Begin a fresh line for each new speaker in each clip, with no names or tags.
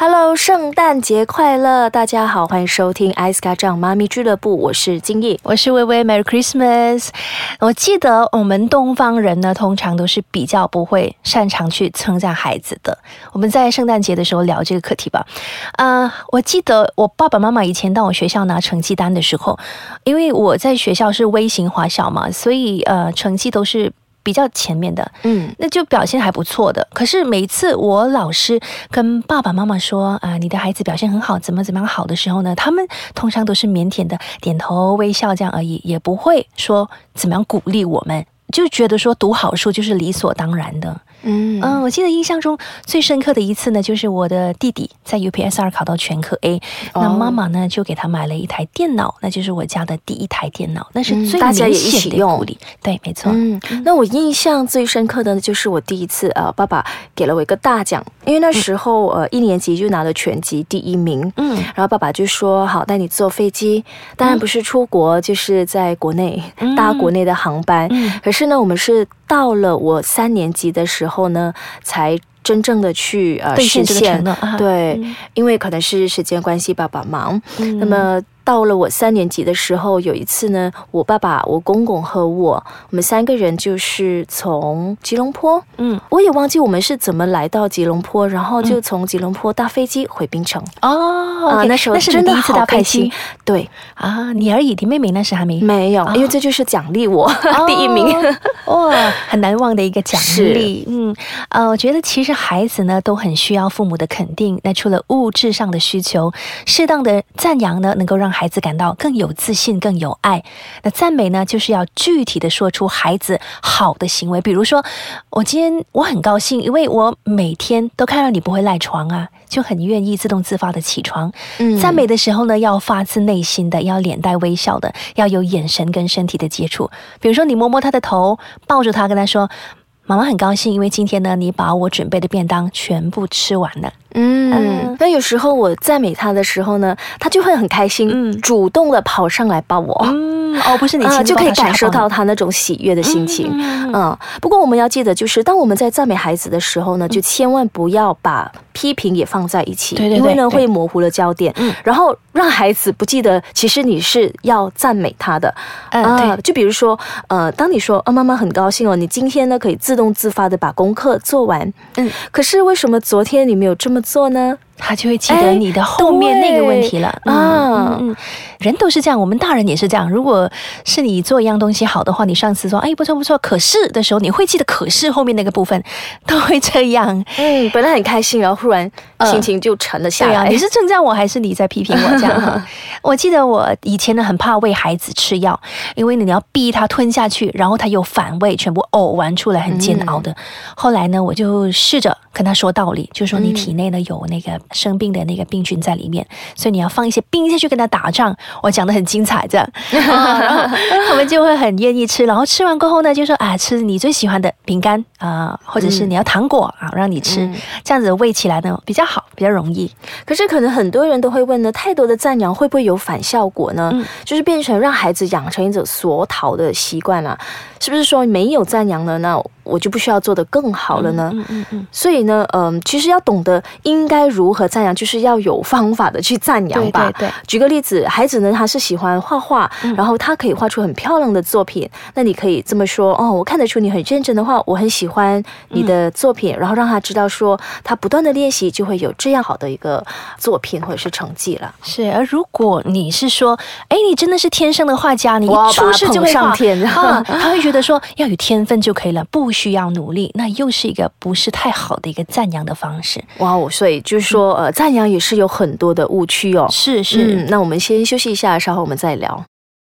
？Hello，圣诞节快乐！大家好，欢迎收听艾斯卡酱妈咪俱乐部，我是金毅，
我是微微，Merry Christmas。我记得我们东方人呢，通常都是比较不会擅长去称赞孩子的。我们在圣诞节的时候聊这个课题吧。啊，我记得我爸爸妈妈以前到我学校拿成绩单的时候，因为我在学校是微型华小嘛，所以呃，成绩都是。比较前面的，嗯，那就表现还不错的。可是每次我老师跟爸爸妈妈说啊，你的孩子表现很好，怎么怎么样好的时候呢，他们通常都是腼腆的点头微笑这样而已，也不会说怎么样鼓励我们，就觉得说读好书就是理所当然的。嗯。嗯，我记得印象中最深刻的一次呢，就是我的弟弟在 UPSR 考到全科 A，那妈妈呢就给他买了一台电脑，那就是我家的第一台电脑，那是最明显的鼓励。对，没错。嗯，
那我印象最深刻的就是我第一次呃，爸爸给了我一个大奖，因为那时候呃一年级就拿了全级第一名。嗯，然后爸爸就说好带你坐飞机，当然不是出国，就是在国内搭国内的航班。嗯，可是呢，我们是到了我三年级的时候。呢，才真正的去呃实现对，因为可能是时间关系，爸爸忙，那么。到了我三年级的时候，有一次呢，我爸爸、我公公和我，我们三个人就是从吉隆坡，嗯，我也忘记我们是怎么来到吉隆坡，然后就从吉隆坡搭飞机回槟城。
哦，那时候真的好开心。对啊，你而已，你妹妹那时还没
没有，因为这就是奖励我 第一名，
哇，很难忘的一个奖励。嗯，呃，我觉得其实孩子呢都很需要父母的肯定。那除了物质上的需求，适当的赞扬呢，能够让孩子感到更有自信、更有爱。那赞美呢，就是要具体的说出孩子好的行为。比如说，我今天我很高兴，因为我每天都看到你不会赖床啊，就很愿意自动自发的起床。嗯，赞美的时候呢，要发自内心的，要脸带微笑的，要有眼神跟身体的接触。比如说，你摸摸他的头，抱住他，跟他说：“妈妈很高兴，因为今天呢，你把我准备的便当全部吃完了。”
嗯，那有时候我赞美他的时候呢，他就会很开心，主动的跑上来抱我。
嗯，哦，不是你亲
就可以感受到他那种喜悦的心情。嗯，不过我们要记得，就是当我们在赞美孩子的时候呢，就千万不要把批评也放在一起，对因为呢会模糊了焦点，然后让孩子不记得其实你是要赞美他的。啊，就比如说，呃，当你说啊，妈妈很高兴哦，你今天呢可以自动自发的把功课做完。嗯，可是为什么昨天你没有这么？做呢？
他就会记得你的后面那个问题了啊！嗯，人都是这样，我们大人也是这样。如果是你做一样东西好的话，你上次说哎不错不错，可是的时候你会记得可是后面那个部分都会这样。
嗯，本来很开心，然后忽然心情就沉了下来。
你是称赞我还是你在批评我？这样 我记得我以前呢很怕喂孩子吃药，因为你要逼他吞下去，然后他又反胃，全部呕完出来很煎熬的。后来呢，我就试着跟他说道理，就说你体内呢有那个。生病的那个病菌在里面，所以你要放一些冰下去跟他打仗。我讲的很精彩，这样，他们就会很愿意吃。然后吃完过后呢，就说啊，吃你最喜欢的饼干啊，或者是你要糖果啊，让你吃，这样子喂起来呢比较好，比较容易。
可是可能很多人都会问呢，太多的赞扬会不会有反效果呢？就是变成让孩子养成一种索讨的习惯啊？是不是说没有赞扬了，那我就不需要做得更好了呢？嗯嗯嗯。所以呢，嗯，其实要懂得应该如何赞扬，就是要有方法的去赞扬吧。
对对。
举个例子，孩子呢他是喜欢画画，然后他可以画出很漂亮的作品，那你可以这么说哦，我看得出你很认真的画，我很喜欢你的作品，然后让他知道说，他不断的练习就会有这样好的一个作品或者是成绩了。
是。而如果你是说，哎，你真的是天生的画家，你一出世就会
上天
啊，他会觉觉得说要有天分就可以了，不需要努力，那又是一个不是太好的一个赞扬的方式。
哇哦，所以就是说，呃，赞扬也是有很多的误区哦。
是是，
那我们先休息一下，稍后我们再聊。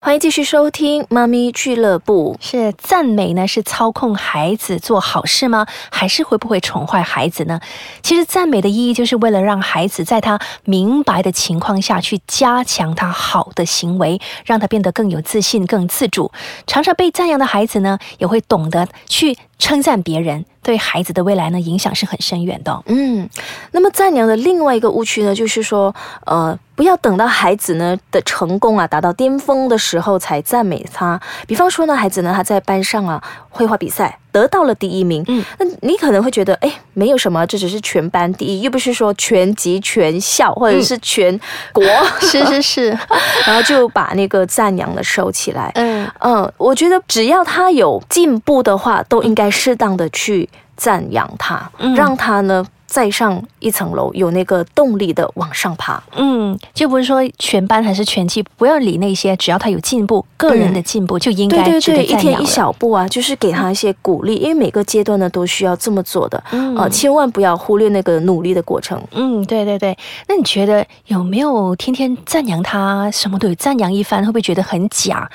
欢迎继续收听妈咪俱乐部。
是赞美呢？是操控孩子做好事吗？还是会不会宠坏孩子呢？其实赞美的意义就是为了让孩子在他明白的情况下去加强他好的行为，让他变得更有自信、更自主。常常被赞扬的孩子呢，也会懂得去称赞别人，对孩子的未来呢影响是很深远的。
嗯，那么赞扬的另外一个误区呢，就是说，呃，不要等到孩子呢的成功啊达到巅峰的时候才赞美他。比方说呢，孩子呢他在班上啊绘画比赛得到了第一名，嗯，那你可能会觉得，哎，没有什么，这只是全班第一，又不是说全级全校或者是全国，
是 是是，
然后就把那个赞扬的收起来。嗯。嗯，我觉得只要他有进步的话，都应该适当的去赞扬他，让他呢。再上一层楼，有那个动力的往上爬。
嗯，就不是说全班还是全期，不要理那些，只要他有进步，个人的进步就应该
对对对，一天一小步啊，就是给他一些鼓励，因为每个阶段呢都需要这么做的。啊，千万不要忽略那个努力的过程。
嗯，对对对。那你觉得有没有天天赞扬他，什么都有赞扬一番，会不会觉得很假？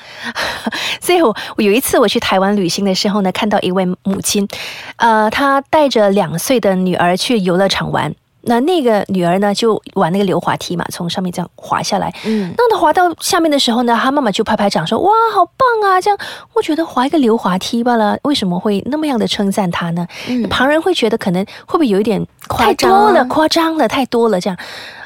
所以我我有一次我去台湾旅行的时候呢，看到一位母亲，呃，她带着两岁的女儿去。游乐场玩，那那个女儿呢就玩那个溜滑梯嘛，从上面这样滑下来。嗯，那她滑到下面的时候呢，她妈妈就拍拍掌说：“哇，好棒啊！”这样，我觉得滑一个溜滑梯罢了，为什么会那么样的称赞她呢？嗯，旁人会觉得可能会不会有一点
夸
张了，夸张了，太多了这样。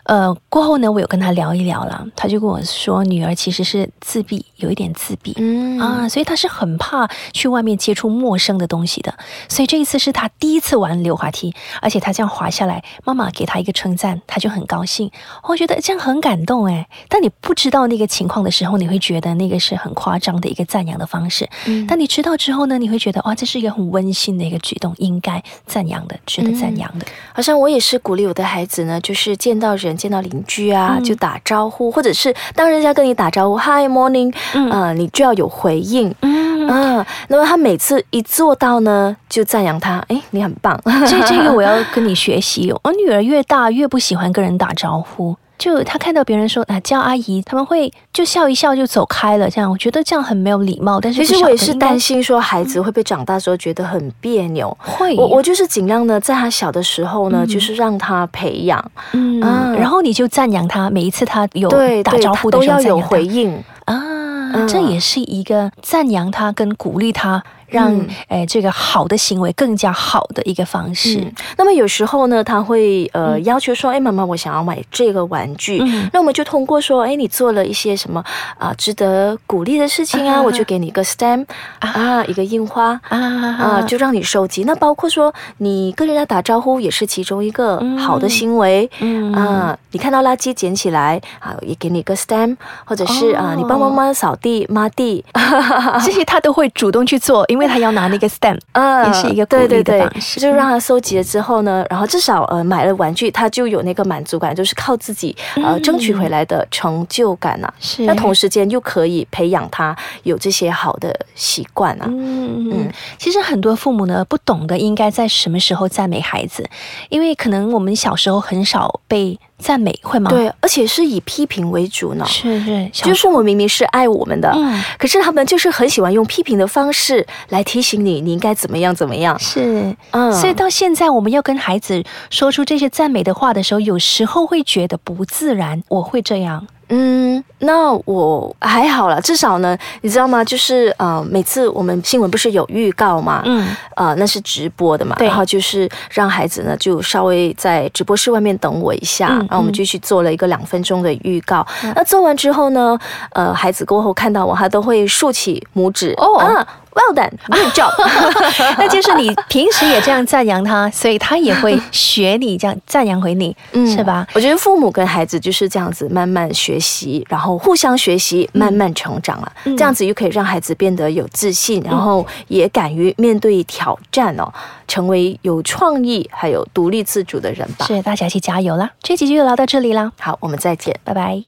呃，过后呢，我有跟他聊一聊了，他就跟我说，女儿其实是自闭，有一点自闭，嗯啊，所以他是很怕去外面接触陌生的东西的，所以这一次是他第一次玩溜滑梯，而且他这样滑下来，妈妈给他一个称赞，他就很高兴，我觉得这样很感动哎。但你不知道那个情况的时候，你会觉得那个是很夸张的一个赞扬的方式，嗯，但你知道之后呢，你会觉得哇，这是一个很温馨的一个举动，应该赞扬的，值得赞扬的。
好像我也是鼓励我的孩子呢，就是见到人。见到邻居啊，就打招呼，或者是当人家跟你打招呼，Hi morning，嗯，你就要有回应，嗯啊。那么他每次一做到呢，就赞扬他，哎，你很棒。
这这个我要跟你学习。我女儿越大越不喜欢跟人打招呼。就他看到别人说啊叫阿姨，他们会就笑一笑就走开了，这样我觉得这样很没有礼貌。但是
其实我也是担心说孩子会不会长大之后觉得很别扭。
会，
我我就是尽量呢，在他小的时候呢，就是让他培养，
嗯，然后你就赞扬他，每一次他有打招呼
都要有回应。
啊，这也是一个赞扬他跟鼓励他。让诶这个好的行为更加好的一个方式。
那么有时候呢，他会呃要求说：“哎，妈妈，我想要买这个玩具。”那我们就通过说：“哎，你做了一些什么啊值得鼓励的事情啊？我就给你一个 stamp 啊，一个印花啊啊，就让你收集。那包括说你跟人家打招呼也是其中一个好的行为啊。你看到垃圾捡起来啊，也给你一个 stamp，或者是啊，你帮妈妈扫地抹地，
这些他都会主动去做。因为他要拿那个 stamp，嗯也是一个鼓励的方式，
就让他收集了之后呢，然后至少呃买了玩具，他就有那个满足感，就是靠自己呃争取回来的成就感呐。
是，
那同时间又可以培养他有这些好的习惯啊。
嗯嗯，其实很多父母呢不懂得应该在什么时候赞美孩子，因为可能我们小时候很少被。赞美会吗？
对，而且是以批评为主呢。
是是，
就是父母明明是爱我们的，嗯，可是他们就是很喜欢用批评的方式来提醒你，你应该怎么样怎么样。
是，嗯，所以到现在我们要跟孩子说出这些赞美的话的时候，有时候会觉得不自然。我会这样。
嗯，那我还好了，至少呢，你知道吗？就是呃，每次我们新闻不是有预告嘛，嗯，呃，那是直播的嘛，然后就是让孩子呢就稍微在直播室外面等我一下，然后我们就去做了一个两分钟的预告。那做完之后呢，呃，孩子过后看到我，他都会竖起拇指哦。Well done, good job。
那就是你平时也这样赞扬他，所以他也会 学你这样赞扬回你，是吧？
我觉得父母跟孩子就是这样子慢慢学习，然后互相学习，慢慢成长了。这样子又可以让孩子变得有自信，然后也敢于面对挑战哦，成为有创意还有独立自主的人吧。
是，大家一起加油啦！这几集就聊到这里啦，
好，我们再见，
拜拜。